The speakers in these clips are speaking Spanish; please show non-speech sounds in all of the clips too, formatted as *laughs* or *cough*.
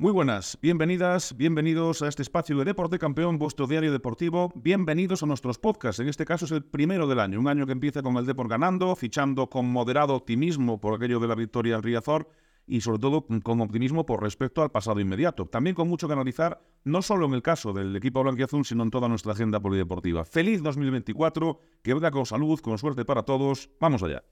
Muy buenas, bienvenidas, bienvenidos a este espacio de Deporte Campeón, vuestro diario deportivo. Bienvenidos a nuestros podcasts. En este caso es el primero del año, un año que empieza con el Deport ganando, fichando con moderado optimismo por aquello de la victoria al Riazor y sobre todo con optimismo por respecto al pasado inmediato. También con mucho que analizar, no solo en el caso del equipo blanquiazul, sino en toda nuestra agenda polideportiva. Feliz 2024, que venga con salud, con suerte para todos. Vamos allá.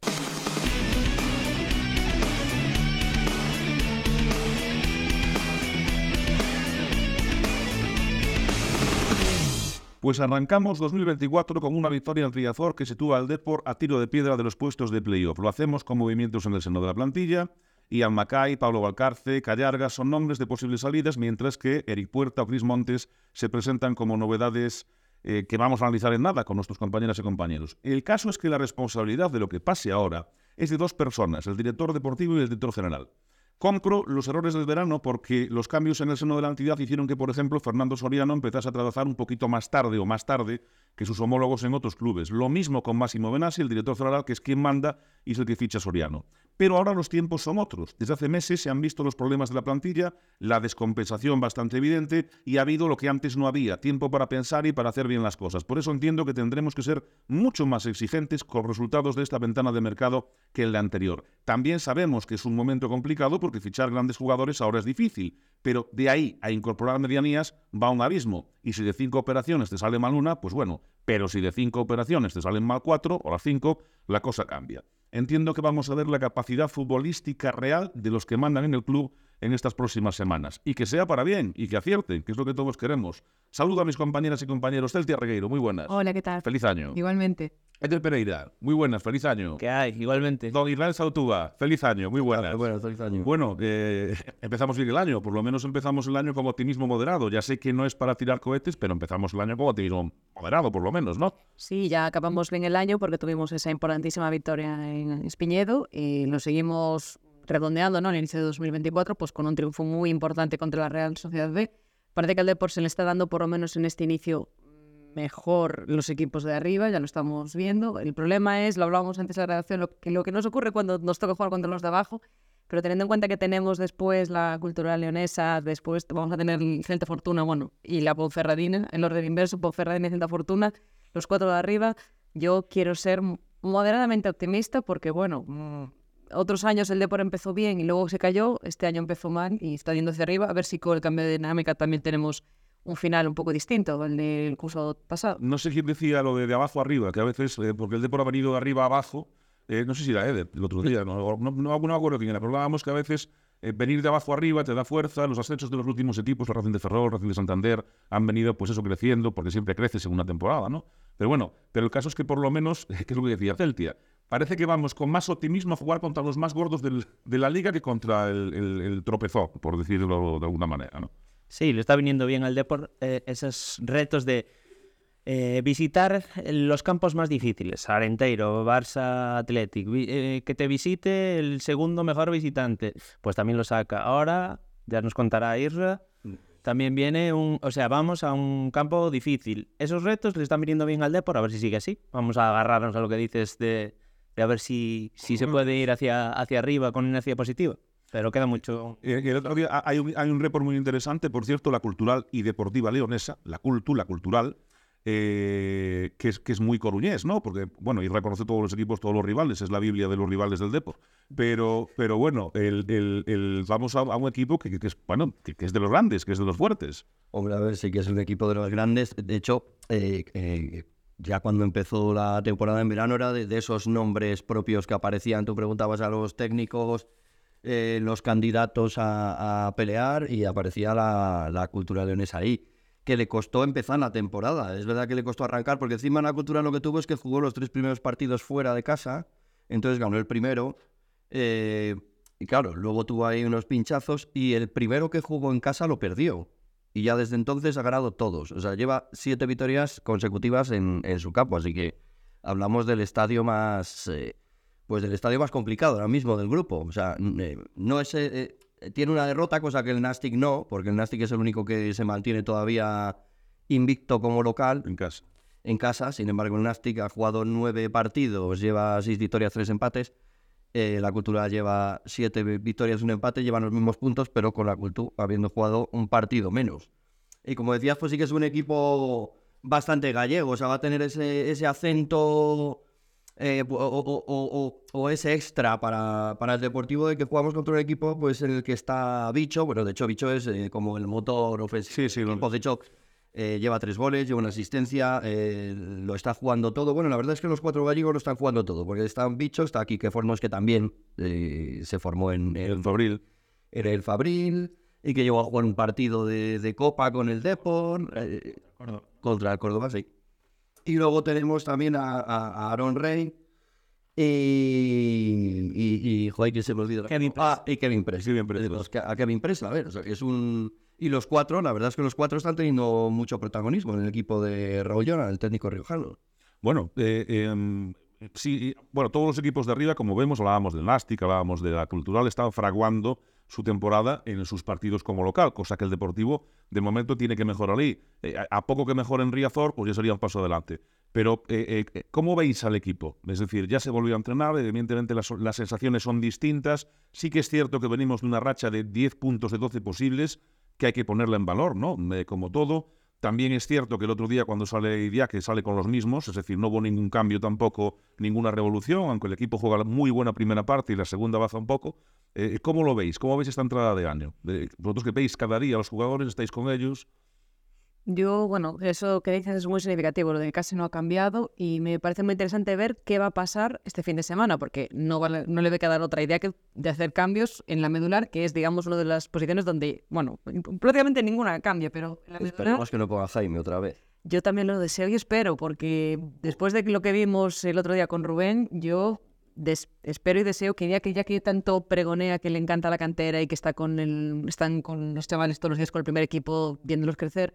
Pues arrancamos 2024 con una victoria en Riazor que sitúa al Depor a tiro de piedra de los puestos de playoff. Lo hacemos con movimientos en el seno de la plantilla. Ian Macay, Pablo Valcarce, Callarga son nombres de posibles salidas, mientras que Eric Puerta o Cris Montes se presentan como novedades eh, que vamos a analizar en nada con nuestros compañeras y compañeros. El caso es que la responsabilidad de lo que pase ahora es de dos personas, el director deportivo y el director general. Compro los errores del verano porque los cambios en el seno de la entidad hicieron que, por ejemplo, Fernando Soriano empezase a trabajar un poquito más tarde o más tarde que sus homólogos en otros clubes. Lo mismo con Máximo Benassi, el director general, que es quien manda y es el que ficha Soriano. Pero ahora los tiempos son otros. Desde hace meses se han visto los problemas de la plantilla, la descompensación bastante evidente y ha habido lo que antes no había, tiempo para pensar y para hacer bien las cosas. Por eso entiendo que tendremos que ser mucho más exigentes con resultados de esta ventana de mercado que en la anterior. También sabemos que es un momento complicado porque fichar grandes jugadores ahora es difícil, pero de ahí a incorporar medianías va un abismo. Y si de cinco operaciones te sale mal una, pues bueno, pero si de cinco operaciones te salen mal cuatro o las cinco, la cosa cambia. Entiendo que vamos a ver la capacidad futbolística real de los que mandan en el club en estas próximas semanas. Y que sea para bien y que acierten, que es lo que todos queremos. Saludo a mis compañeras y compañeros. Celtia Regueiro, muy buenas. Hola, ¿qué tal? Feliz año. Igualmente. Edel Pereira, muy buenas, feliz año. ¿Qué hay? Igualmente. Don Israel Sautúa, feliz año, muy buenas. Bueno, feliz año. Bueno, eh, empezamos bien el año, por lo menos empezamos el año con optimismo moderado. Ya sé que no es para tirar cohetes, pero empezamos el año con optimismo moderado, por lo menos, ¿no? Sí, ya acabamos bien el año porque tuvimos esa importantísima victoria en Espiñedo y lo seguimos redondeando, ¿no? En el inicio de 2024, pues con un triunfo muy importante contra la Real Sociedad B. Parece que al Depor se le está dando, por lo menos en este inicio, mejor los equipos de arriba, ya lo estamos viendo. El problema es, lo hablábamos antes de la redacción, lo que, lo que nos ocurre cuando nos toca jugar contra los de abajo, pero teniendo en cuenta que tenemos después la cultural leonesa, después vamos a tener el Celta Fortuna, bueno, y la Ponferradina, el orden inverso, Ponferradina y Celta Fortuna, los cuatro de arriba, yo quiero ser moderadamente optimista porque, bueno, mm, otros años el Depor empezó bien y luego se cayó, este año empezó mal y está yendo hacia arriba, a ver si con el cambio de dinámica también tenemos un final un poco distinto al del curso pasado. No sé quién decía lo de de abajo arriba, que a veces, eh, porque el Depor ha venido de arriba abajo, eh, no sé si era Eder el otro día, no, no, no, no acuerdo quién era, pero hablábamos que a veces eh, venir de abajo arriba te da fuerza, los ascensos de los últimos equipos, el Racing de Ferrol, Racing de Santander, han venido pues eso creciendo, porque siempre creces en una temporada, ¿no? Pero bueno, pero el caso es que por lo menos, *laughs* que es lo que decía Celtia, parece que vamos con más optimismo a jugar contra los más gordos de la liga que contra el, el, tropezón, por decirlo de alguna manera, ¿no? Sí, le está viniendo bien al Depor eh, esos retos de eh, visitar los campos más difíciles, Arenteiro, Barça, Athletic, eh, que te visite el segundo mejor visitante, pues también lo saca. Ahora, ya nos contará Isra, también viene un, o sea, vamos a un campo difícil. Esos retos le están viniendo bien al Depor, a ver si sigue así. Vamos a agarrarnos a lo que dices de, de a ver si, si se puede ir hacia, hacia arriba con inercia positiva. Pero queda mucho. El otro día hay un, hay un report muy interesante, por cierto, la cultural y deportiva leonesa, la cultu, la cultural, eh, que, es, que es muy coruñés, ¿no? Porque, bueno, y reconoce todos los equipos, todos los rivales, es la Biblia de los rivales del Depor. Pero, pero bueno, el, el, el vamos a, a, un equipo que, que es, bueno, que, que, es de los grandes, que es de los fuertes. Hombre, a ver, sí que es un equipo de los grandes. De hecho, eh, eh, ya cuando empezó la temporada en verano era de, esos nombres propios que aparecían. Tú preguntabas a los técnicos. Eh, los candidatos a, a, pelear y aparecía la, la cultura leonesa ahí que le costó empezar la temporada. Es verdad que le costó arrancar, porque encima la cultura lo que tuvo es que jugó los tres primeros partidos fuera de casa, entonces ganó el primero, eh, y claro, luego tuvo ahí unos pinchazos, y el primero que jugó en casa lo perdió. Y ya desde entonces ha ganado todos. O sea, lleva siete victorias consecutivas en, en su campo, así que hablamos del estadio más... Eh, pues del estadio más complicado ahora mismo del grupo. O sea, eh, no es... Eh, tiene una derrota, cosa que el Nastic no, porque el Nastic es el único que se mantiene todavía invicto como local. En casa. En casa, sin embargo, el Nastic ha jugado nueve partidos, lleva seis victorias, tres empates. Eh, la Cultura lleva siete vi- victorias, un empate, llevan los mismos puntos, pero con la Cultura habiendo jugado un partido menos. Y como decías, pues sí que es un equipo bastante gallego, o sea, va a tener ese, ese acento eh, o, o- o- ese extra para, para el Deportivo de que jugamos contra un equipo pues en el que está Bicho, bueno, de hecho Bicho es eh, como el motor ofensivo. Sí, sí, lo- de hecho eh, lleva tres goles, lleva una asistencia, eh, lo está jugando todo. Bueno, la verdad es que los cuatro gallegos lo están jugando todo, porque está Bicho, está aquí que Fornos que también eh, se formó en, en- El Fabril. en el Fabril y que llegó a jugar un partido de, de Copa con el Depor contra el Córdoba, sí. Y luego tenemos también a, a- a Aaron Rey y, y, y joder, que se me olvida. Kevin Ah, y Kevin Press. Kevin Press, los que- a Kevin Press, a ver, o sea, que es un... Y los cuatro, la verdad es que los cuatro están teniendo mucho protagonismo en el equipo de Raúl Llona, el técnico riojano. Bueno, eh, em, sí, bueno, todos los equipos de arriba, como vemos, hablábamos del Nastic, hablábamos de la Cultural, están fraguando su temporada en sus partidos como local, cosa que el Deportivo de momento tiene que mejorar ahí. Eh, a, poco que mejore en Riazor, pues ya sería un paso adelante. Pero, eh, eh, ¿cómo veis al equipo? Es decir, ya se volvió a entrenar, evidentemente las, las sensaciones son distintas. Sí que es cierto que venimos de una racha de 10 puntos de 12 posibles, que hay que ponerla en valor, ¿no? Como todo. También es cierto que el otro día cuando sale Idiaque sale con los mismos, es decir, no hubo ningún cambio tampoco, ninguna revolución, aunque el equipo juega muy buena primera parte y la segunda baja un poco. Eh, ¿Cómo lo veis? ¿Cómo veis esta entrada de año? Eh, vosotros que veis cada día a los jugadores, estáis con ellos. Yo, bueno, eso que dices es muy significativo, lo de que casi no ha cambiado y me parece muy interesante ver qué va a pasar este fin de semana, porque no, vale- no le ve quedar otra idea que de hacer cambios en la medular, que es, digamos, una de las posiciones donde, bueno, prácticamente ninguna cambia, pero en la medular Esperemos que no ponga Jaime otra vez. yo también lo deseo y espero, porque después de lo que vimos el otro día con Rubén, yo des- espero y deseo que ya que ya que tanto pregonea que le encanta la cantera y que está con el, están con los chavales todos los días con el primer equipo viéndolos crecer,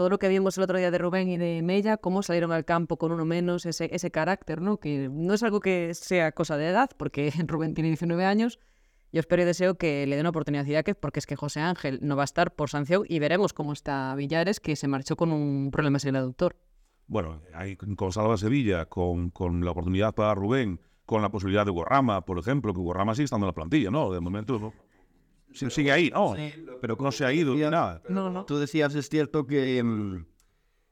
todo lo que vimos el otro día de Rubén y de Mella, cómo salieron al campo con uno menos, ese, ese carácter, ¿no? Que no es algo que sea cosa de edad, porque *laughs* Rubén tiene 19 años. Yo espero y deseo que le den una oportunidad a Iñaki, porque es que José Ángel no va a estar por sanción y veremos cómo está Villares, que se marchó con un problema en el aductor. Bueno, hay con Salva Sevilla, con, con la oportunidad para Rubén, con la posibilidad de Guarrama, por ejemplo, que Guarrama sigue estando en la plantilla, ¿no? De momento. Sí, Sigue ahí, ¿no? pero no se ha ido ni nada. No, no. Tú decías, es cierto que, mm,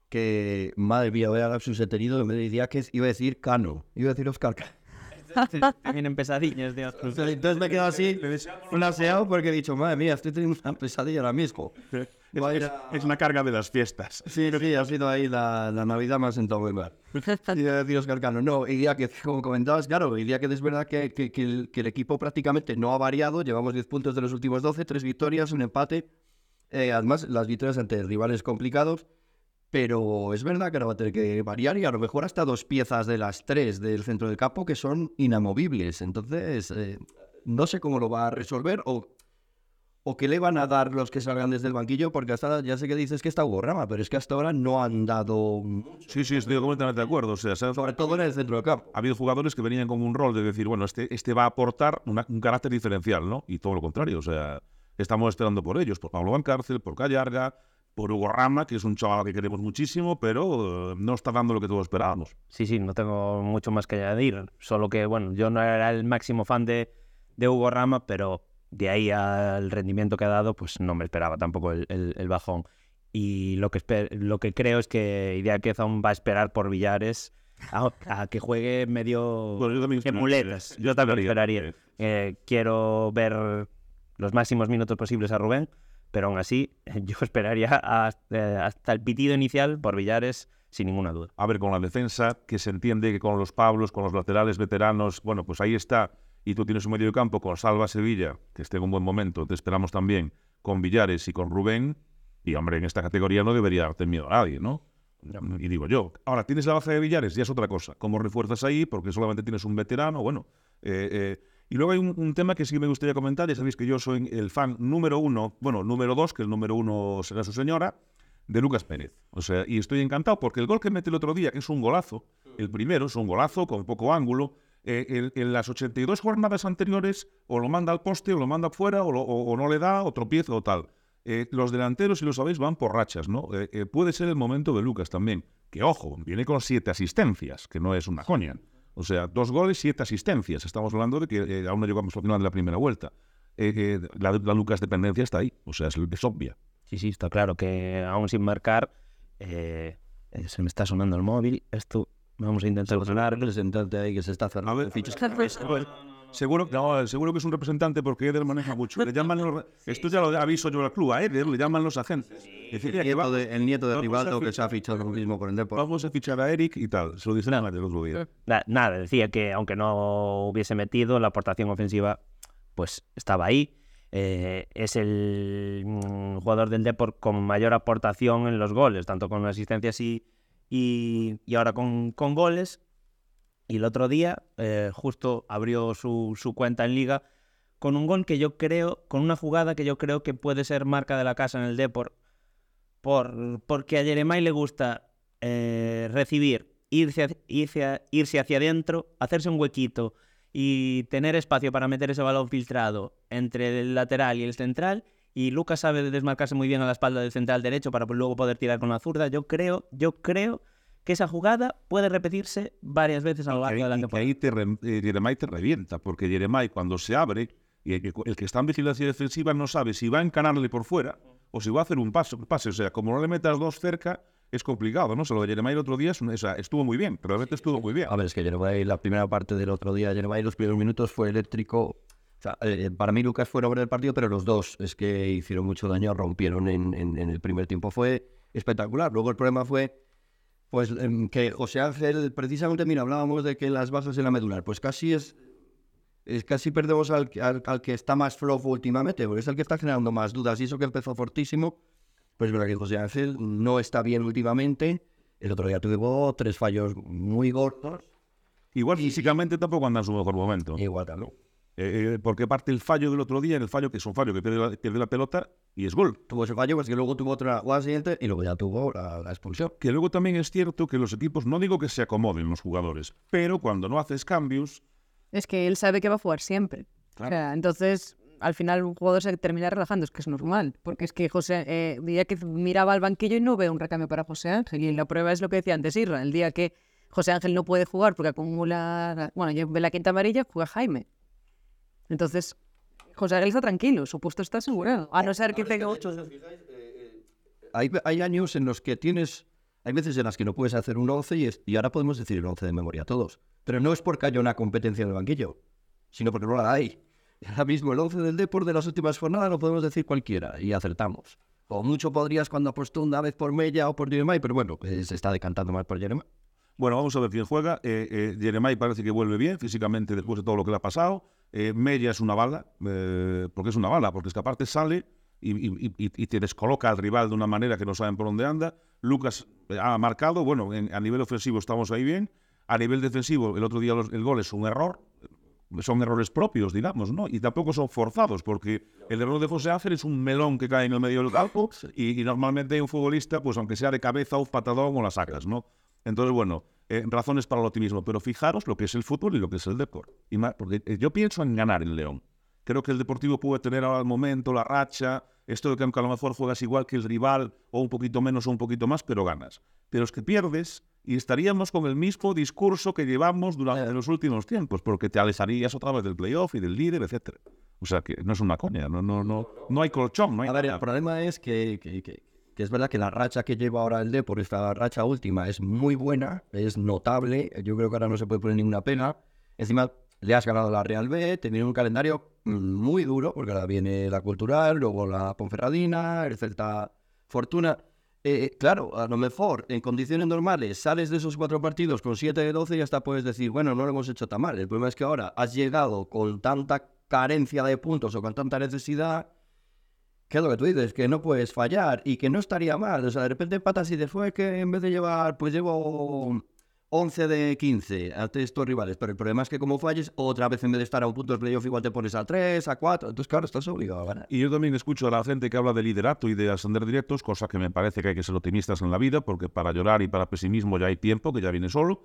que madre mía, voy a dar sus tenido, en vez de Idiáquez, iba a decir Cano, iba a decir Oscar Cano. *laughs* Tienen pesadillas de otros. Entonces me he quedado así, flaseado, porque he dicho, madre mía, estoy teniendo una pesadilla ahora mismo. A- Es una carga de las fiestas. Sí, sí, ha sido ahí la, la Navidad más en todo el mar. *laughs* Y iba a decir Oscar Cano, no, Idiáquez, como comentabas, claro, Idiáquez es verdad que, que, que el, que el equipo prácticamente no ha variado, llevamos 10 puntos de los últimos 12, 3 victorias, un empate, Eh, además las victorias ante rivales complicados, pero es verdad que ahora va a tener que variar y a lo mejor hasta dos piezas de las tres del centro del campo que son inamovibles. Entonces, eh, no sé cómo lo va a resolver o, o qué le van a dar los que salgan desde el banquillo, porque hasta ya sé que dices que está Hugo Rama, pero es que hasta ahora no han dado mucho, Sí, sí, estoy completamente de acuerdo. O sea, sobre todo en el centro del campo. ha habido jugadores que venían con un rol de decir, bueno, este, este va a aportar una- un carácter diferencial, ¿no? Y todo lo contrario, o sea, estamos esperando por ellos, por Pablo Bancárcel, por Callarga, por Hugo Rama, que es un chaval que queremos muchísimo, pero eh, no está dando lo que todos esperábamos. Sí, sí, no tengo mucho más que añadir. Solo que, bueno, yo no era el máximo fan de, de Hugo Rama, pero de ahí al rendimiento que ha dado, pues no me esperaba tampoco el, el- el bajón. Y lo que, lo que creo es que aún va a esperar por Villares a, a que juegue medio Bueno, yo también que muletas. Yo también esperaría. Eh, quiero ver los máximos minutos posibles a Rubén, pero aún así *laughs* yo esperaría hasta, hasta el pitido inicial por Villares sin ninguna duda. A ver, con la defensa, que se entiende que con los Pablos, con los laterales veteranos, bueno, pues ahí está. Y tú tienes un medio de campo con Salva Sevilla, que esté en un buen momento, te esperamos también, con Villares y con Rubén. Y hombre, en esta categoría no debería darte miedo a nadie, ¿no? Y digo yo. Ahora, tienes la baja de Villares, ya es otra cosa. ¿Cómo refuerzas ahí? Porque solamente tienes un veterano, bueno. eh, eh, y luego hay un, un tema que sí me gustaría comentar. Ya sabéis que yo soy el fan número uno, bueno, número dos, que el número uno será su señora, de Lucas Pérez. O sea, y estoy encantado porque el gol que mete el otro día, que es un golazo, el primero es un golazo con poco ángulo. Eh, el- en las 82 jornadas anteriores, o lo manda al poste, o lo manda afuera, o, no le da, o tropieza o tal. Eh, los delanteros, si lo sabéis, van por rachas, ¿no? Eh, eh, puede ser el momento de Lucas también. Que ojo, viene con siete asistencias, que no es una coña. O sea, dos goles, siete asistencias. Estamos hablando de que aún no llegamos al final de la primera vuelta. La, la Lucas dependencia está ahí, o sea, es, es obvia. Sí, sí, está claro que aún sin marcar, se me está sonando el móvil. Esto vamos a intentar el representante ahí que se está cerrando. A ver, fichas. Seguro, no, seguro que es un representante porque Eder maneja mucho. Le llaman los, esto ya lo aviso yo al club, a Eder le llaman los agentes. Es decir, El nieto, de, el nieto de a Rivaldo que se ha fichado lo mismo por el Depor. vamos a fichar a Eric y tal. Se lo dicen antes el otro día. Na- Nada, decía que aunque no hubiese metido, la aportación ofensiva pues estaba ahí. Eh, es el mm, jugador del Deport con mayor aportación en los goles, tanto con asistencias y, y, y ahora con, con goles. Y el otro día eh, justo abrió su, su cuenta en liga con un gol que yo creo, con una jugada que yo creo que puede ser marca de la casa en el Deport, por, porque a Jeremai le gusta eh, recibir, irse, irse, irse hacia adentro, hacerse un huequito y tener espacio para meter ese balón filtrado entre el lateral y el central. Y Lucas sabe desmarcarse muy bien a la espalda del central derecho para luego poder tirar con la zurda. Yo creo, yo creo que esa jugada puede repetirse varias veces a lo largo de la Y que ahí te re- eh, Jeremai te revienta, porque Jeremai cuando se abre, y el que, el que está en vigilancia defensiva no sabe si va a encanarle por fuera o si va a hacer un paso, pase. O sea, como no le metas dos cerca, es complicado, ¿no? Se lo de Jeremai el otro día es una- o sea, estuvo muy bien, pero realmente estuvo muy bien. A ver, es que Jeremai, la primera parte del otro día, Jeremai los primeros minutos fue eléctrico. O sea, eh, para mí Lucas fue el hombre del partido, pero los dos es que hicieron mucho daño, rompieron en, en- en el primer tiempo. Fue espectacular. Luego el problema fue pues em, que José Ángel, precisamente, mira, hablábamos de que las bajas en la medular, pues casi es, es casi perdemos al, al- al que está más flojo últimamente, porque es el que está generando más dudas. Y eso que empezó fortísimo, pues es verdad que José Ángel no está bien últimamente. El otro día tuvo tres fallos muy gordos. Igual físicamente tampoco anda en su mejor momento. Igual también. Eh, eh, porque parte el fallo del otro día, el fallo que es un fallo que pierde la, pierde la pelota y es gol. Tuvo ese fallo, pues que luego tuvo otra jugada siguiente y luego ya tuvo la, la expulsión. Que luego también es cierto que los equipos, no digo que se acomoden los jugadores, pero cuando no haces cambios, Es que él sabe que va a jugar siempre. Claro. O sea, entonces, al final, un jugador se termina relajando, es que es normal. Porque es que José, eh, día que miraba al banquillo y no ve un recambio para José Ángel. Y la prueba es lo que decía antes Irra. El día que José Ángel no puede jugar porque acumula. Bueno, ya ve la quinta amarilla, juega Jaime. Entonces, José Ángel está tranquilo, su puesto está asegurado. A no ser que tenga ocho. Hay, hay años en los que tienes... Hay veces en las que no puedes hacer un 11 y, es- y ahora podemos decir el 11 de memoria todos. Pero no es porque haya una competencia en el banquillo, sino porque no la hay. Ahora mismo el 11 del Depor de las últimas jornadas lo podemos decir cualquiera y acertamos. O mucho podrías cuando apostó una vez por Mella o por Jeremai, pero bueno, eh, se está decantando más por Jeremai. Bueno, vamos a ver quién juega. Eh, eh, Jeremai parece que vuelve bien físicamente después de todo lo que le ha pasado. Eh, Mella es una bala, eh, porque es una bala, porque es que aparte sale y, y- y- te descoloca al rival de una manera que no saben por dónde anda. Lucas eh, ha marcado, bueno, en- a nivel ofensivo estamos ahí bien. A nivel defensivo, el otro día los- el gol es un error. Son errores propios, digamos, ¿no? Y tampoco son forzados, porque el error de José Ángel es un melón que cae en el medio del campo y, y normalmente un futbolista, pues aunque sea de cabeza o patadón, o la sacas, ¿no? Entonces, bueno, eh, razones para el optimismo, pero fijaros lo que es el fútbol y lo que es el deporte. Y más, porque eh, yo pienso en ganar en León. Creo que el Deportivo puede tener ahora el momento, la racha, esto de que aunque a lo mejor juegas igual que el rival, o un poquito menos o un poquito más, pero ganas. Pero es que pierdes y estaríamos con el mismo discurso que llevamos durante los últimos tiempos, porque te alejarías otra vez del playoff y del líder, etcétera. O sea que no es una coña, no, no, no, no hay colchón, no hay A ver, el problema es que, que- que- que es verdad que la racha que lleva ahora el Depor, esta racha última, es muy buena, es notable. Yo creo que ahora no se puede poner ninguna pena. Encima, le has ganado la Real B, te viene un calendario muy duro, porque ahora viene la Cultural, luego la Ponferradina, el Celta Fortuna. Eh, claro, a lo mejor en condiciones normales sales de esos cuatro partidos con 7 de 12 y hasta puedes decir, bueno, no lo hemos hecho tan mal. El problema es que ahora has llegado con tanta carencia de puntos o con tanta necesidad ¿Qué es lo que tú dices? Que no puedes fallar y que no estaría mal. O sea, de repente empatas y después que en vez de llevar, pues llevo 11 de 15 ante estos rivales. Pero el problema es que como falles, otra vez en vez de estar a un punto de playoff, igual te pones a 3, a 4. Entonces, claro, estás obligado a ganar. Y yo también escucho a la gente que habla de liderato y de ascender directos, cosa que me parece que hay que ser optimistas en la vida, porque para llorar y para pesimismo ya hay tiempo, que ya viene solo.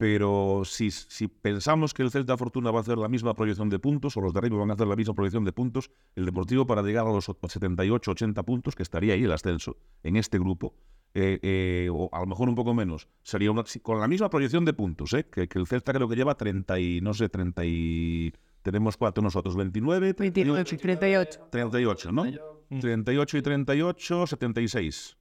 Pero si, si pensamos que el Celta Fortuna va a hacer la misma proyección de puntos, o los de arriba van a hacer la misma proyección de puntos, el Deportivo para llegar a los 78, 80 puntos, que estaría ahí el ascenso en este grupo, eh, eh, o a lo mejor un poco menos, sería una, con la misma proyección de puntos, ¿eh? que, que el Celta creo que lleva 30 y, no sé, 30 y... Tenemos cuatro nosotros, 29, 29, 38. 38, ¿no? 38 y 38, 76.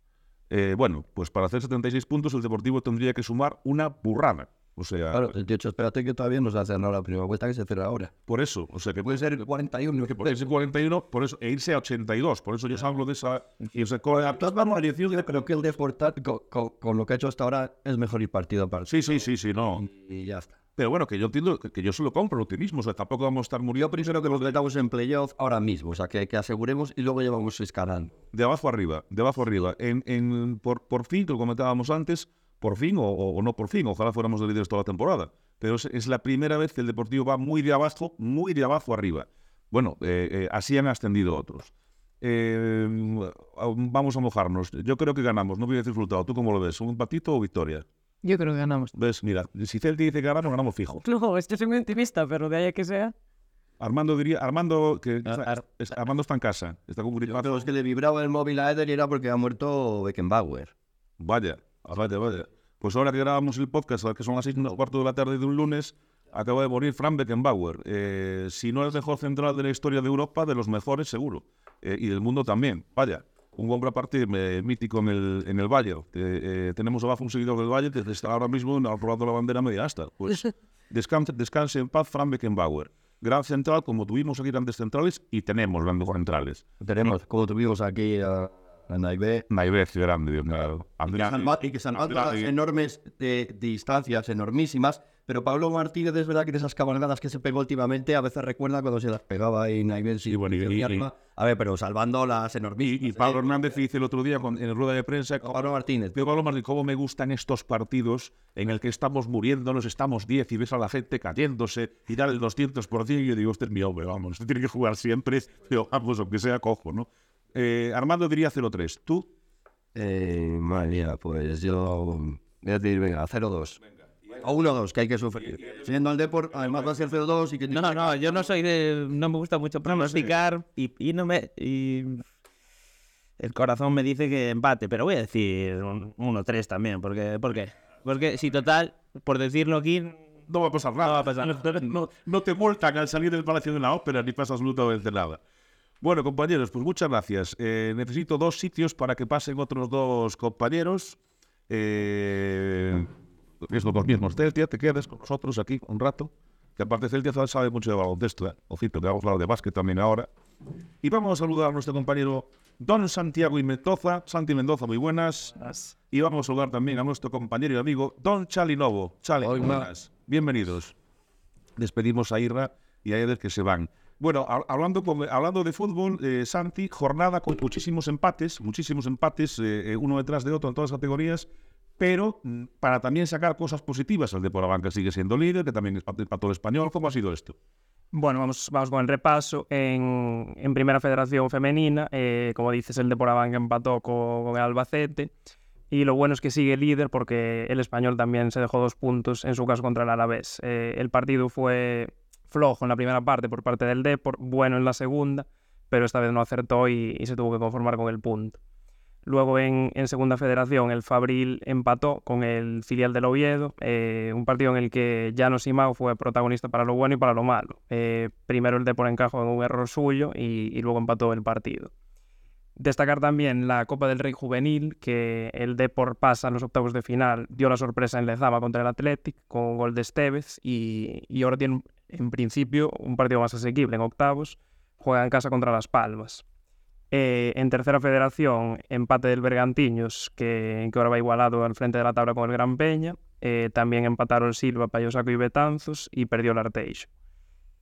Eh, bueno, pues para hacer 76 puntos el Deportivo tendría que sumar una burrada. O sea, Claro, 38, espérate que todavía no se ha cerrado la primera vuelta que se cierra ahora. por eso, o sea que Puede ser 41, que puede ser 41, por eso, e irse a 82, por eso yo hablo de esa... Y, o sea, con la- vamos a decir que creo que el Deportar, con, con- con lo que ha hecho hasta ahora, es mejor ir partido para Sí, sí, sí, sí, no. Y ya está. Pero bueno, que yo entiendo que, que yo se lo compro el optimismo, o sea, tampoco vamos a estar muriendo Yo primero que nos metamos en playoff ahora mismo, o sea, que, que aseguremos y luego llevamos escalando. de abajo arriba, de abajo arriba. En, en, por, por fin, que lo comentábamos antes, por fin o, o- o no por fin, ojalá fuéramos de líderes toda la temporada. Pero es, es la primera vez que el Deportivo va muy de abajo, muy de abajo arriba. Bueno, eh, eh, así han ascendido otros. Eh, vamos a mojarnos. Yo creo que ganamos, no voy a decir resultado. ¿Tú cómo lo ves? ¿Un empatito o victoria? Yo creo que ganamos. ¿Ves? Mira, si Celti dice que ganamos, ganamos fijo. No, es que soy muy optimista, pero de ahí a que sea. Armando diría, Armando, que Ar- está, Ar- es- Armando está en casa, está con gripazo. Pero es que le vibraba el móvil a Eder y era porque ha muerto Beckenbauer. Vaya, vaya, vaya. Pues ahora que grabamos el podcast, que son las seis menos cuarto de la tarde de un lunes, acaba de morir Frank Beckenbauer. Eh, si no el mejor central de la historia de Europa, de los mejores seguro. Eh, y del mundo también. Vaya, un hombre aparte eh, mítico en el, en el Valle. Eh, tenemos abajo un seguidor del Valle que está ahora mismo robando la bandera media asta. Pues *laughs* descanse, descanse en paz Frank Beckenbauer. Gran central, como tuvimos aquí grandes centrales, y tenemos grandes centrales. Tenemos, como tuvimos aquí a, a Naivé, Naivez, grande, Dios mío. Salva- y que salvando las Andrea- enormes eh, distancias, enormísimas. Pero Pablo Martínez es verdad que en esas cabalgadas que se pegó últimamente a veces recuerda cuando se las pegaba ahí Naivé. sí, Y bueno, y- y- arriba. A ver, pero salvando las enormísimas. Y, y Pablo Hernández dice el otro día con- en rueda de prensa, Pablo Martínez. Digo, Pablo Martín, cómo me gustan estos partidos en el que estamos muriéndonos, estamos 10 y ves a la gente cayéndose y dar el 200%. Y yo digo, este es mi hombre, vamos, este tiene que jugar siempre, pero vamos, aunque sea cojo, ¿no? Eh, Armando diría 0-3. ¿Tú? Eh, madre mía, pues yo voy a decir, venga, 0-2. O 1-2, que hay que sufrir. Siendo al Deport, además va a ser 0-2 y que... No, no, yo no soy de. No me gusta mucho pronosticar y, y no me. Y el corazón me dice que empate, pero voy a decir un 1-3 también. Porque, ¿Por qué? Porque si total, por decirlo aquí, No va a pasar nada. No va a pasar nada. *laughs* No, no te multan al salir del Palacio de la Ópera ni pasa absolutamente nada. Bueno, compañeros, pues muchas gracias. Eh, necesito dos sitios para que pasen otros dos compañeros. Eh, es los mismos. Celtia, te quedas con nosotros aquí un rato. Que aparte Celtia sabe mucho de baloncesto. ¿eh? Ojito, que vamos a hablar de básquet también ahora. Y vamos a saludar a nuestro compañero Don Santiago y Mendoza. Santi Mendoza, muy buenas. Y vamos a saludar también a nuestro compañero y amigo Don Chali Novo. Chali, Hola. buenas. Bienvenidos. Despedimos a Irra y a Eder que se van. Bueno, ha- hablando, con- hablando de fútbol, eh, Santi, jornada con muchísimos empates, muchísimos empates, eh, eh, uno detrás de otro en todas las categorías, pero mm, para también sacar cosas positivas, el de Banca sigue siendo líder, que también es para todo español. ¿Cómo ha sido esto? Bueno, vamos, vamos con el repaso. En, en Primera Federación Femenina, como dices, el Deportabanca empató con, con Albacete. Y lo bueno es que sigue líder porque el español también se dejó dos puntos, en su caso contra el Alavés. El partido fue flojo en la primera parte por parte del Deport, bueno en la segunda, pero esta vez no acertó y, se tuvo que conformar con el punto. Luego en, Segunda Federación el Fabril empató con el filial del Oviedo, eh, un partido en el que Llano Simao fue protagonista para lo bueno y para lo malo. Eh, primero el Depor encajó en un error suyo y luego empató el partido. Destacar también la Copa del Rey Juvenil, que el Depor pasa a los octavos de final, dio la sorpresa en Lezama contra el Athletic con gol de Esteves y, y ahora tiene en principio un partido más asequible en octavos, juega en casa contra Las Palmas. Eh, en tercera federación, empate del Bergantiños, que, que ahora va igualado al frente de la tabla con el Gran Peña. Eh, también empataron Silva, Payosaco y Betanzos y perdió el Arteixo.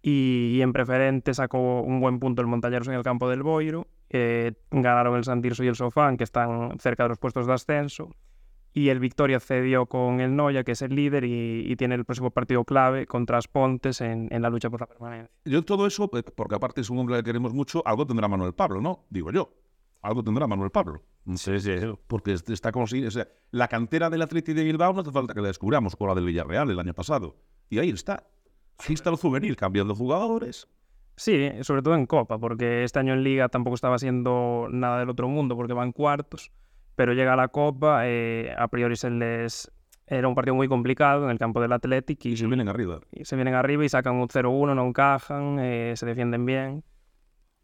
Y, y en preferente sacó un buen punto el Montañeros en el campo del Boiro. Eh, ganaron el Santirso y el Sofán, que están cerca de los puestos de ascenso. Y el Victoria cedió con el Noya, que es el líder, y, y tiene el próximo partido clave contra Aspontes en, en la lucha por la permanencia. Yo todo eso, eh, porque aparte es un hombre que queremos mucho, algo tendrá Manuel Pablo, ¿no? Digo yo. Algo tendrá Manuel Pablo. Sí, sí. Porque est- está como si... O sea, la cantera del Atleti de Bilbao no hace falta que la descubramos con la del Villarreal el año pasado. Y ahí está. Ahí está el juvenil cambiando jugadores. Sí, sobre todo en Copa, porque este año en Liga tampoco estaba siendo nada del otro mundo, porque van cuartos, pero llega a la Copa, eh, a priori se les... Era un partido muy complicado en el campo del Athletic y, Y se vienen arriba. y se vienen arriba y sacan un 0-1, no encajan, eh, se defienden bien.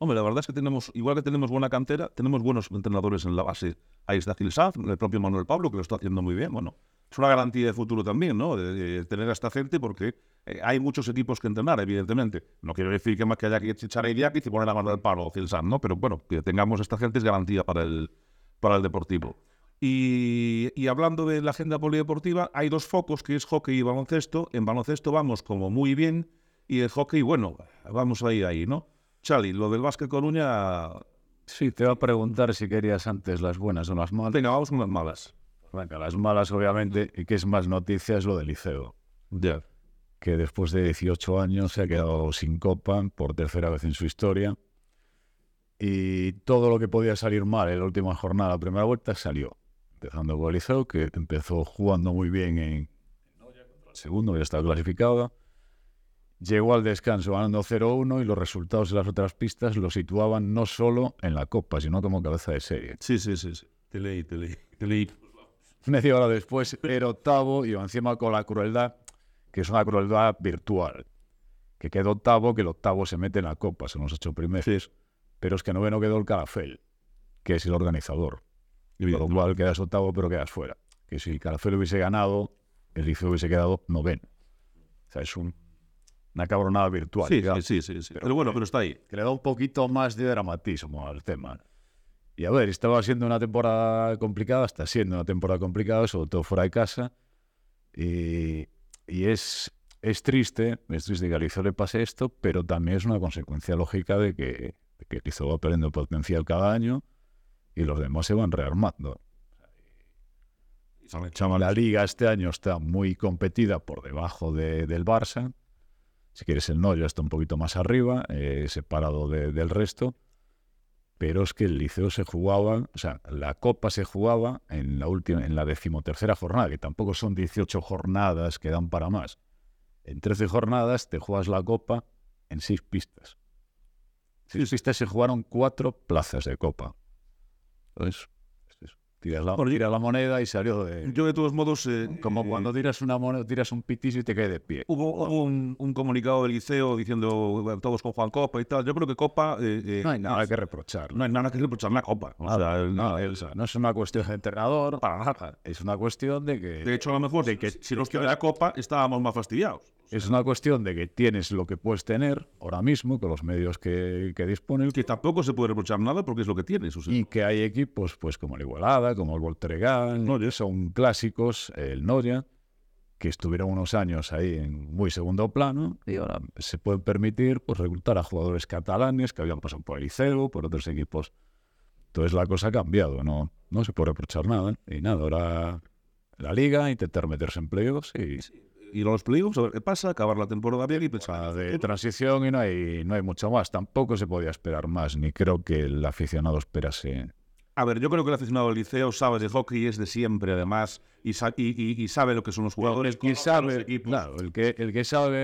Hombre, la verdad es que tenemos, igual que tenemos buena cantera, tenemos buenos entrenadores en la base. Ahí está Gil el propio Manuel Pablo, que lo está haciendo muy bien. Bueno, es una garantía de futuro también, ¿no? De, tener a esta gente, porque eh, hay muchos equipos que entrenar, evidentemente. No quiero decir que más que haya que echar a Idiáquiz y poner a Manuel Pablo o Gil ¿no? Pero bueno, que tengamos esta gente es garantía para el, para el deportivo. Y, hablando de la agenda polideportiva, hay dos focos, que es hockey y baloncesto. En baloncesto vamos como muy bien, y el hockey, bueno, vamos ahí, ahí, ¿no? Chali, lo del básquet Coruña, Sí, te iba a preguntar si querías antes las buenas o las malas. venga, vamos con las malas. Venga, las malas, obviamente, y que es más noticia, es lo del liceo. Ya. que después de 18 años se ha quedado sin copa por tercera vez en su historia. Y todo lo que podía salir mal en la última jornada, la primera vuelta, salió. Empezando con el Liceo, que empezó jugando muy bien en el segundo, ya estaba clasificado. Llegó al descanso ganando 0-1 y los resultados de las otras pistas lo situaban no solo en la copa, sino como cabeza de serie. Sí, sí, sí, sí. Te leí, te leí, te leí. Media hora después era octavo y encima con la crueldad, que es una crueldad virtual. Que quedó octavo, que el octavo se mete en la copa, son los ocho primeros. Pero es que noveno quedó el Carafel, que es el organizador. Por lo cual quedas octavo, pero quedas fuera. Que si el Carafel hubiese ganado, el Liceo hubiese quedado noveno. O sea, es un- una cabronada virtual. Sí, digamos, sí, sí, sí. Pero Pero bueno, que- pero está ahí. que le da un poquito más de dramatismo al tema. Y a ver, estaba siendo una temporada complicada, está siendo una temporada complicada, sobre todo fuera de casa. Y, y es, es triste, es triste que a Liceo le pase esto, pero también es una consecuencia lógica de que, de que Liceo va perdiendo potencial cada año y los demás se van rearmando. La liga este año está muy competida por debajo de- del Barça. Si quieres, el Noya está un poquito más arriba, eh, separado de- del resto. Pero es que el liceo se jugaba, o sea, la copa se jugaba en la última, en la decimotercera jornada, que tampoco son 18 jornadas que dan para más. En 13 jornadas te juegas la copa en seis pistas. Seis pistas se jugaron cuatro plazas de copa. Entonces. Tiras la, tiras la moneda y salió de. Yo, de todos modos, eh, Como eh, cuando tiras una moneda, tiras un pitis y te cae de pie. Hubo, un, un comunicado del liceo diciendo todos con Juan Copa y tal. Yo creo que Copa. eh, eh, No hay nada es- que reprochar. no hay nada que reprochar a Copa. O sea, el- No, o sea, no es una cuestión de entrenador, para nada. es una cuestión de que De hecho, a lo mejor, de que- si nos queda la Copa, estábamos más fastidiados. Es una cuestión de que tienes lo que puedes tener ahora mismo con los medios que, que disponen Que tampoco se puede reprochar nada porque es lo que tienes. O sea, y que hay equipos pues como el Igualada, como el Voltregán, Noria. son clásicos, el Noria, que estuvieron unos años ahí en muy segundo plano y ahora se pueden permitir pues reclutar a jugadores catalanes que habían pasado por el Liceo, por otros equipos. Entonces la cosa ha cambiado, no, no se puede reprochar nada. Y nada, ahora la liga, intentar meterse en playoffs y ir a los playoffs, a ver qué pasa, acabar la temporada bien y pensar. de transición y no hay, no hay mucho más. Tampoco se podía esperar más, ni creo que el aficionado esperase. A ver, yo creo que el aficionado del liceo sabe de hockey, es de siempre, además, y, sa- y, y- y sabe lo que son los jugadores. Los sabe, claro, el que, el que sabe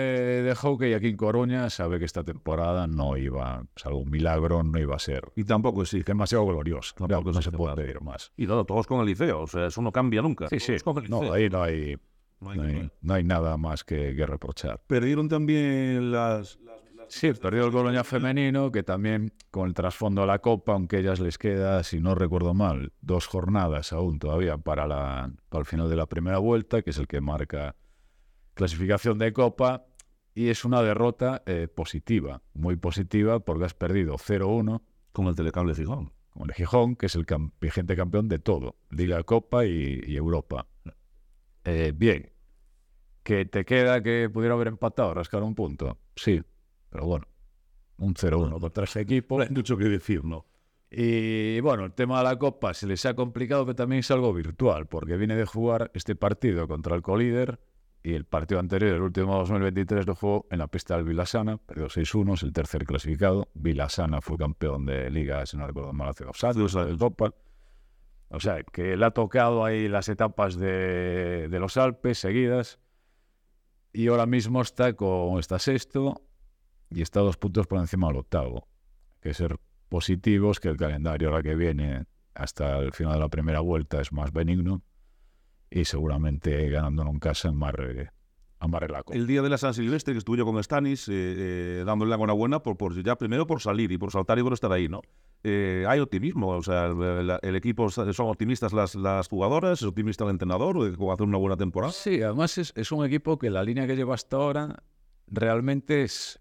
de hockey aquí en Coruña sabe que esta temporada no iba, salvo un milagro, no iba a ser Y tampoco sí. demasiado gloriosa. Tampoco Claro, no se puede pedir más. Y todo, todos con el liceo, o sea, eso no cambia nunca. Sí, sí, con el no, liceo. ahí no hay, No hay no que- hay, no hay nada más que, que reprochar. Perdieron también las. Sí, perdió el Colonia femenino, que también con el trasfondo de la Copa, aunque a ellas les queda, si no recuerdo mal, dos jornadas aún todavía para, la, para el final de la primera vuelta, que es el que marca clasificación de Copa, y es una derrota eh, positiva, muy positiva, porque has perdido 0-1 Con el telecable Gijón. con el Gijón, que es el cam- vigente campeón de todo, Liga, Copa y, y Europa. Eh, bien, que te queda que pudiera haber empatado, rascar un punto, sí, pero bueno, un 0-1 contra ese equipo. No *laughs* hay mucho que decir, ¿no? Y bueno, el tema de la Copa se les ha complicado, pero también es algo virtual, porque viene de jugar este partido contra el colíder y el partido anterior, el último 2023, lo jugó en la pista del Vilasana, perdió 6-1, es el tercer clasificado. Vilasana fue campeón de liga, si no recuerdo mal, hace dos años, del Copa. O sea, que le ha tocado ahí las etapas de, los Alpes seguidas y ahora mismo está con está sexto y está dos puntos por encima del octavo. Que ser positivos, que el calendario ahora que viene hasta el final de la primera vuelta es más benigno y seguramente ganándolo en casa amarre la copa. El día de la San Silvestre, que estuve yo con Stanis, eh, eh, dándole la enhorabuena por, por ya primero por salir y por saltar y por estar ahí, ¿no? Eh, hay optimismo, o sea, el, el equipo son optimistas las, las jugadoras, es optimista el entrenador, de que va a hacer una buena temporada. Sí, además es, es un equipo que la línea que lleva hasta ahora realmente es,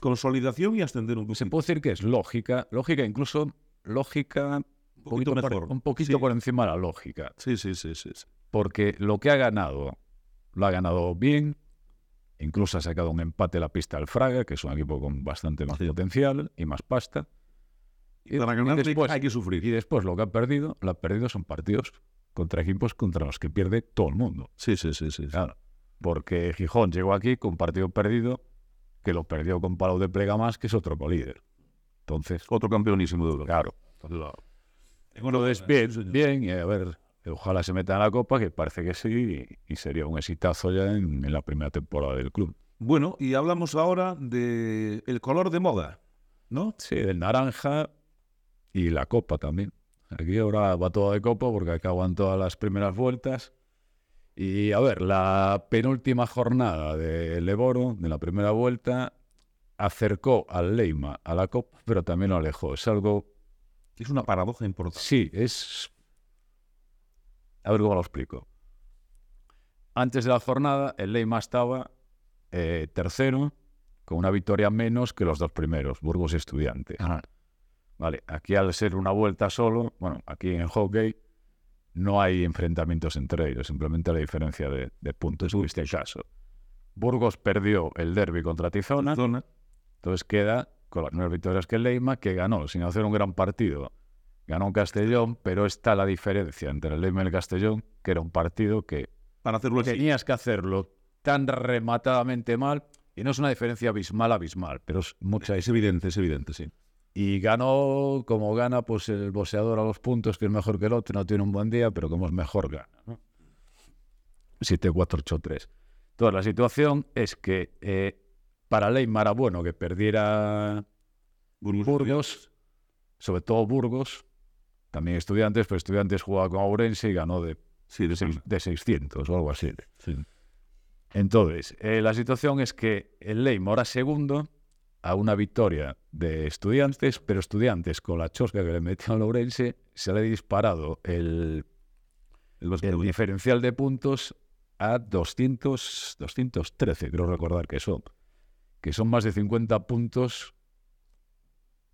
Consolidación y ascender un se poquito. puede decir que es lógica, lógica incluso lógica Un poquito por- mejor. un poquito Sí. por encima de la lógica, Sí, sí, sí, sí. sí. porque lo que ha ganado lo ha ganado bien, incluso ha sacado un empate a la pista al Fraga, que es un equipo con bastante más Sí. potencial y más pasta. Y para ganar después- hay que sufrir. Y después lo que ha perdido, lo ha perdido son partidos contra equipos contra los que pierde todo el mundo. Sí, sí, sí, sí. Claro, porque Gijón llegó aquí con un partido perdido que lo perdió con Palau de Plega más, que es otro colíder. Entonces, Otro campeonísimo de Europa. claro. Entonces, bien, bien, y a ver, ojalá se meta en la Copa, que parece que sí, y, sería un exitazo ya en, en la primera temporada del club. Bueno, y hablamos ahora de el color de moda, ¿no? Sí, del naranja y la Copa también. Aquí ahora va todo de Copa porque acaban todas las primeras vueltas. Y a ver, la penúltima jornada de Leboro, de la primera vuelta, acercó al Leima a la Copa, pero también lo alejó. Es algo Es una paradoja importante. Sí, es... A ver cómo lo explico. Antes de la jornada, el Leima estaba eh, tercero, con una victoria menos que los dos primeros, Burgos y Estudiantes. Vale, aquí al ser una vuelta solo, bueno, aquí en el hockey no hay enfrentamientos entre ellos, simplemente la diferencia de, de puntos en este caso. Burgos perdió el derby contra Tizona, Zona. entonces queda con las mismas victorias que Leima, que ganó sin hacer un gran partido. Ganó en Castellón, pero está la diferencia entre el Leima y el Castellón, que era un partido que Para hacerlo así. tenías que hacerlo tan rematadamente mal, y no es una diferencia abismal, abismal, pero es mucha Es evidente, es evidente, sí. Y ganó como gana pues el boxeador a los puntos, que es mejor que el otro, no tiene un buen día, pero como es mejor gana. ¿no? 7-4-8-3. Entonces la situación es que eh, para Leymar era bueno que perdiera Burgos. Burgos, sobre todo Burgos, también estudiantes, pero estudiantes jugaba con Ourense y ganó de, Sí, de de, seis- de 600 o algo así. Sí. Entonces, eh, la situación es que el Leymar era segundo a una victoria de estudiantes, pero estudiantes con la chosca que le metió a Lourense se le ha disparado el, El el basquetbol. diferencial de puntos a 200, 213, creo recordar que son, que son más de 50 puntos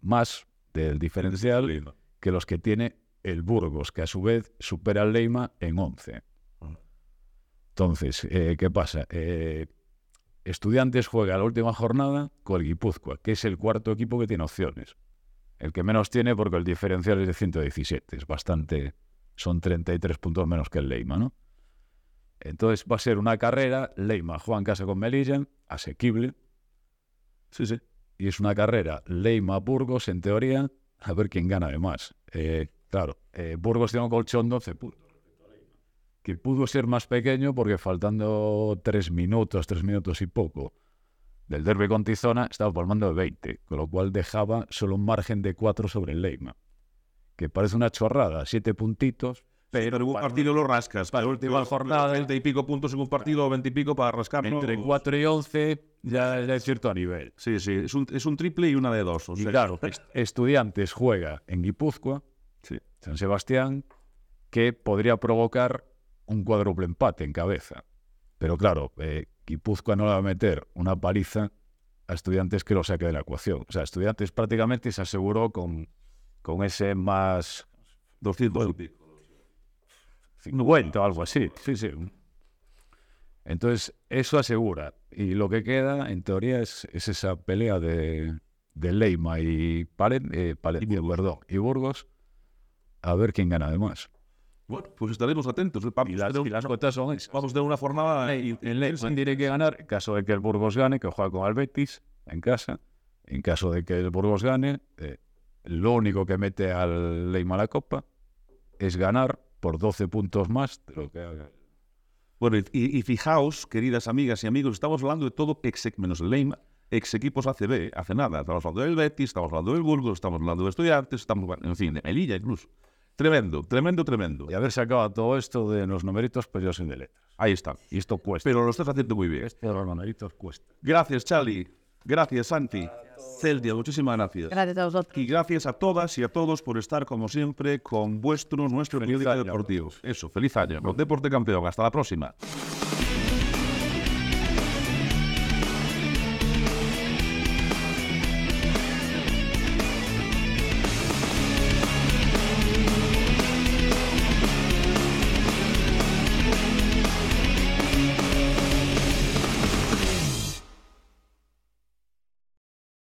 más del diferencial que los que tiene el Burgos, que a su vez supera al Leima en 11. Ajá. Entonces, eh, ¿qué pasa? Eh, Estudiantes juega la última jornada con el Guipúzcoa, que es el cuarto equipo que tiene opciones. El que menos tiene porque el diferencial es de 117, es bastante, son 33 puntos menos que el Leima, ¿no? Entonces va a ser una carrera, Leima juega en casa con Melilla, asequible, Sí, sí. y es una carrera Leima-Burgos, en teoría, a ver quién gana de más. Eh, claro, eh, Burgos tiene un colchón 12 puntos. Que pudo ser más pequeño porque faltando 3 minutos, 3 minutos y poco del derby con Tizona, estaba palmando de 20, con lo cual dejaba solo un margen de 4 sobre el Leima. Que parece una chorrada, 7 puntitos, Pero, en un partido lo rascas. para la última jornada- 20 y pico puntos en un partido, 20 y pico para rascar. entre 4 y 11 ya, ya es cierto a nivel. Sí, sí. Es un, es un triple y una de dos. O Y sea, claro, est- Estudiantes juega en Guipúzcoa, Sí. San Sebastián, que podría provocar un cuádruple empate en cabeza. Pero claro, eh, no le va a meter una paliza a Estudiantes que lo saque de la ecuación. O sea, Estudiantes prácticamente se aseguró con, con ese más 200 y pico. 50 o algo así. Sí, sí. Entonces, eso asegura. Y lo que queda, en teoría, es, es esa pelea de, de Leima y Palen- eh, Palencia, perdón, y Burgos, a ver quién gana de más. Bueno, pues estaremos atentos. Vamos, Y las, y las una- cuotas son esas. vamos a tener una jornada. En Leima tiene que ganar en caso de que el Burgos gane, que juega con el Betis en casa. En caso de que el Burgos gane, eh, lo único que mete al Leima a la Copa es ganar por 12 puntos más de lo que haga. Bueno, y, y fijaos, queridas amigas y amigos, estamos hablando de todo ex, menos el Leima, ex equipos ACB, hace nada. Estamos hablando del Betis, estamos hablando del Burgos, estamos hablando de Estudiantes, estamos, en fin, de Melilla incluso. Tremendo, tremendo, tremendo. Y a ver si acaba todo esto de los numeritos, pues yo soy de letras. Ahí está. Y esto cuesta. Pero lo estás haciendo muy bien. Esto de los numeritos cuesta. Gracias, Charlie. Gracias, Santi. Celtia, muchísimas gracias. Gracias a vosotros. Y gracias a todas y a todos por estar, como siempre, con vuestro, nuestro periódico deportivo. Eso, feliz año. Con Deporte Campeón. Hasta la próxima.